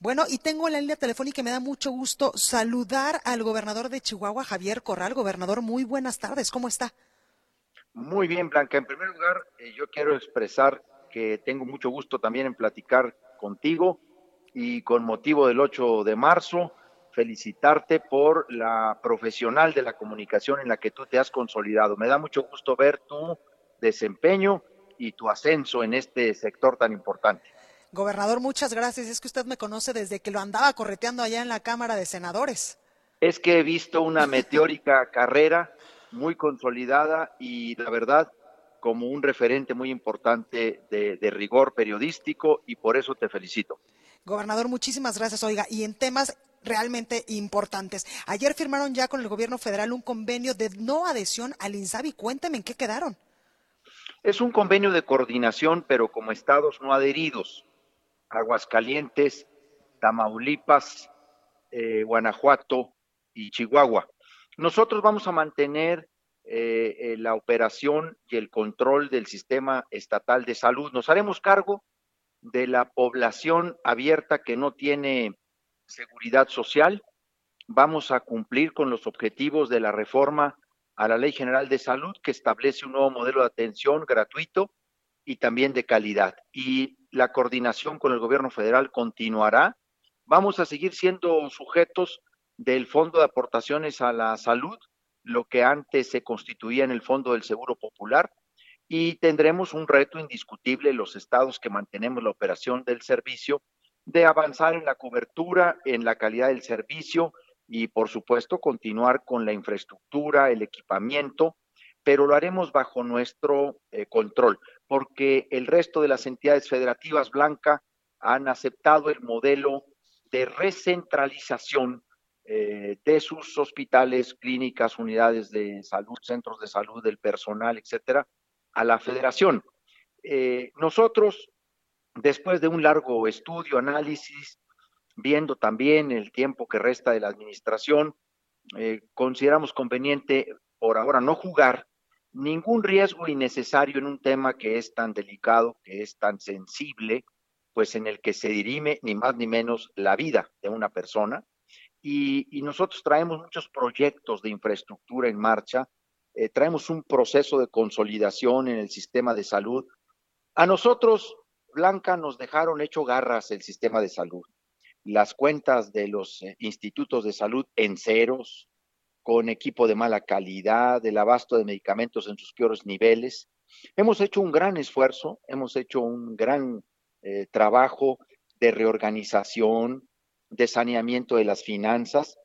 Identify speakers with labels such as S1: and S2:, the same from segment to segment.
S1: Bueno, y tengo la línea telefónica y me da mucho gusto saludar al gobernador de Chihuahua, Javier Corral. Gobernador, muy buenas tardes. ¿Cómo está?
S2: Muy bien, Blanca. En primer lugar, eh, yo quiero expresar que tengo mucho gusto también en platicar contigo y con motivo del 8 de marzo, felicitarte por la profesional de la comunicación en la que tú te has consolidado. Me da mucho gusto ver tu desempeño y tu ascenso en este sector tan importante.
S1: Gobernador, muchas gracias. Es que usted me conoce desde que lo andaba correteando allá en la Cámara de Senadores.
S2: Es que he visto una meteórica carrera muy consolidada y la verdad como un referente muy importante de, de, rigor periodístico y por eso te felicito.
S1: Gobernador, muchísimas gracias. Oiga, y en temas realmente importantes. Ayer firmaron ya con el gobierno federal un convenio de no adhesión al INSABI. Cuénteme en qué quedaron.
S2: Es un convenio de coordinación, pero como estados no adheridos. Aguascalientes, Tamaulipas, eh, Guanajuato y Chihuahua. Nosotros vamos a mantener eh, eh, la operación y el control del sistema estatal de salud. Nos haremos cargo de la población abierta que no tiene seguridad social. Vamos a cumplir con los objetivos de la reforma a la Ley General de Salud que establece un nuevo modelo de atención gratuito y también de calidad. Y la coordinación con el gobierno federal continuará. Vamos a seguir siendo sujetos del Fondo de Aportaciones a la Salud, lo que antes se constituía en el Fondo del Seguro Popular, y tendremos un reto indiscutible los estados que mantenemos la operación del servicio de avanzar en la cobertura, en la calidad del servicio y, por supuesto, continuar con la infraestructura, el equipamiento, pero lo haremos bajo nuestro eh, control porque el resto de las entidades federativas blancas han aceptado el modelo de recentralización eh, de sus hospitales, clínicas, unidades de salud, centros de salud, del personal, etcétera, a la federación. Eh, nosotros, después de un largo estudio, análisis, viendo también el tiempo que resta de la administración, consideramos conveniente por ahora no jugar ningún riesgo innecesario en un tema que es tan delicado, que es tan sensible, pues en el que se dirime ni más ni menos la vida de una persona. Y, nosotros traemos muchos proyectos de infraestructura en marcha, eh, traemos un proceso de consolidación en el sistema de salud. A nosotros, Blanca, nos dejaron hecho garras el sistema de salud. Las cuentas de los eh, institutos de salud en ceros, con equipo de mala calidad, el abasto de medicamentos en sus peores niveles. Hemos hecho un gran esfuerzo, hemos hecho un gran eh, trabajo de reorganización, de saneamiento de las finanzas.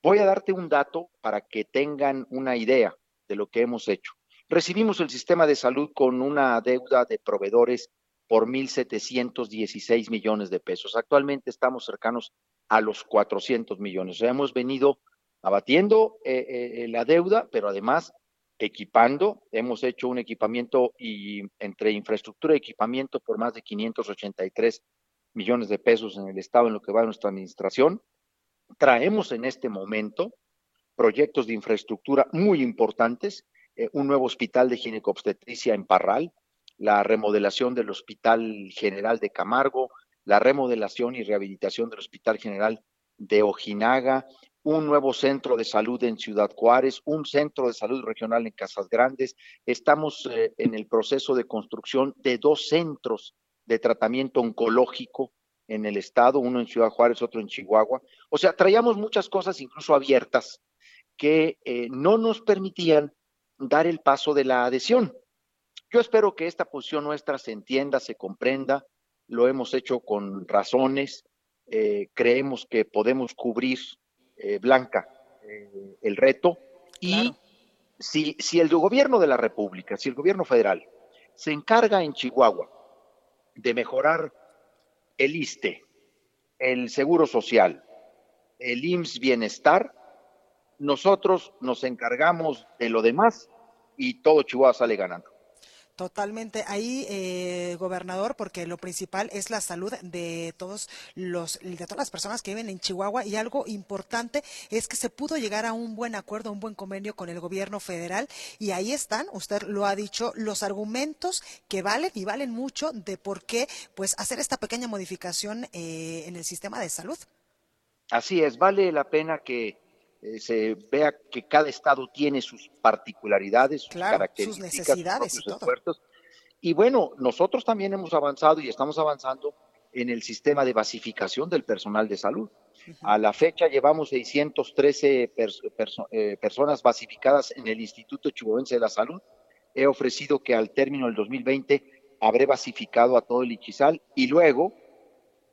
S2: Voy a darte un dato para que tengan una idea de lo que hemos hecho. Recibimos el sistema de salud con una deuda de proveedores por 1.716 millones de pesos. Actualmente estamos cercanos a los 400 millones. O sea, hemos venido abatiendo eh, eh, la deuda, pero además equipando. Hemos hecho un equipamiento y entre infraestructura y equipamiento por más de 583 millones de pesos en el Estado en lo que va nuestra administración. Traemos en este momento proyectos de infraestructura muy importantes, eh, un nuevo hospital de ginecobstetricia en Parral, la remodelación del Hospital General de Camargo, la remodelación y rehabilitación del Hospital General de Ojinaga, un nuevo centro de salud en Ciudad Juárez, un centro de salud regional en Casas Grandes. Estamos eh, en el proceso de construcción de dos centros de tratamiento oncológico en el estado, uno en Ciudad Juárez, otro en Chihuahua. O sea, traíamos muchas cosas incluso abiertas que eh, no nos permitían dar el paso de la adhesión. Yo espero que esta posición nuestra se entienda, se comprenda, lo hemos hecho con razones, eh, creemos que podemos cubrir eh, blanca eh, el reto. Y si, si el gobierno de la República, si el gobierno federal se encarga en Chihuahua de mejorar el ISTE, el Seguro Social, el IMSS Bienestar, nosotros nos encargamos de lo demás y todo Chihuahua sale ganando.
S1: Totalmente. Ahí, eh, gobernador, porque lo principal es la salud de todos los, de todas las personas que viven en Chihuahua y algo importante es que se pudo llegar a un buen acuerdo, un buen convenio con el gobierno federal y ahí están, usted lo ha dicho, los argumentos que valen y valen mucho de por qué, pues, hacer esta pequeña modificación eh, en el sistema de salud.
S2: Así es, vale la pena que eh, se vea que cada estado tiene sus particularidades, sus características, sus
S1: necesidades sus.
S2: Y bueno, nosotros también hemos avanzado y estamos avanzando en el sistema de basificación del personal de salud. A la fecha llevamos 613 eh, personas basificadas en el Instituto Chihuahuense de la Salud. He ofrecido que al término del 2020 habré basificado a todo el Ichizal y luego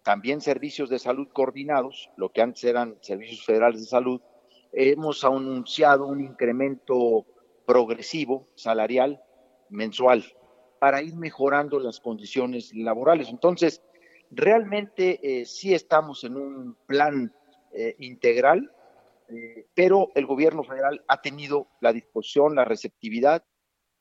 S2: también servicios de salud coordinados, lo que antes eran servicios federales de salud, hemos anunciado un incremento progresivo salarial mensual para ir mejorando las condiciones laborales. Entonces, realmente eh, sí estamos en un plan eh, integral, eh, pero el gobierno federal ha tenido la disposición, la receptividad.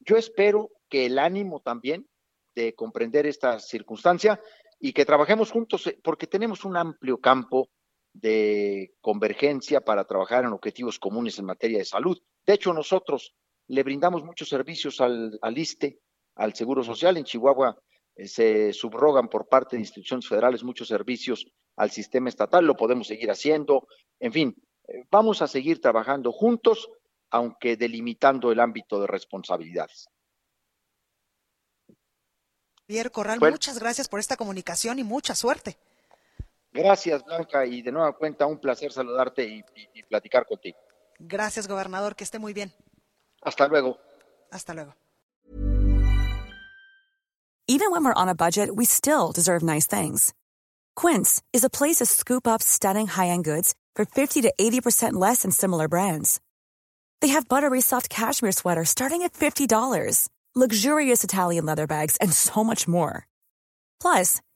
S2: Yo espero que el ánimo también de comprender esta circunstancia y que trabajemos juntos, porque tenemos un amplio campo de convergencia para trabajar en objetivos comunes en materia de salud. De hecho, nosotros le brindamos muchos servicios al, al ISTE, al Seguro Social. En Chihuahua eh, se subrogan por parte de instituciones federales muchos servicios al sistema estatal, lo podemos seguir haciendo. En fin, eh, vamos a seguir trabajando juntos, aunque delimitando el ámbito de responsabilidades.
S1: Javier Corral, muchas gracias por esta comunicación y mucha suerte.
S2: Gracias, Blanca, y de nueva cuenta un placer saludarte y, y, y platicar contigo.
S1: Gracias, gobernador, que esté muy bien.
S2: Hasta luego.
S1: Hasta luego.
S3: Even when we're on a budget, we still deserve nice things. Quince is a place to scoop up stunning high-end goods for 50 to 80% less than similar brands. They have buttery soft cashmere sweaters starting at $50, luxurious Italian leather bags, and so much more. Plus,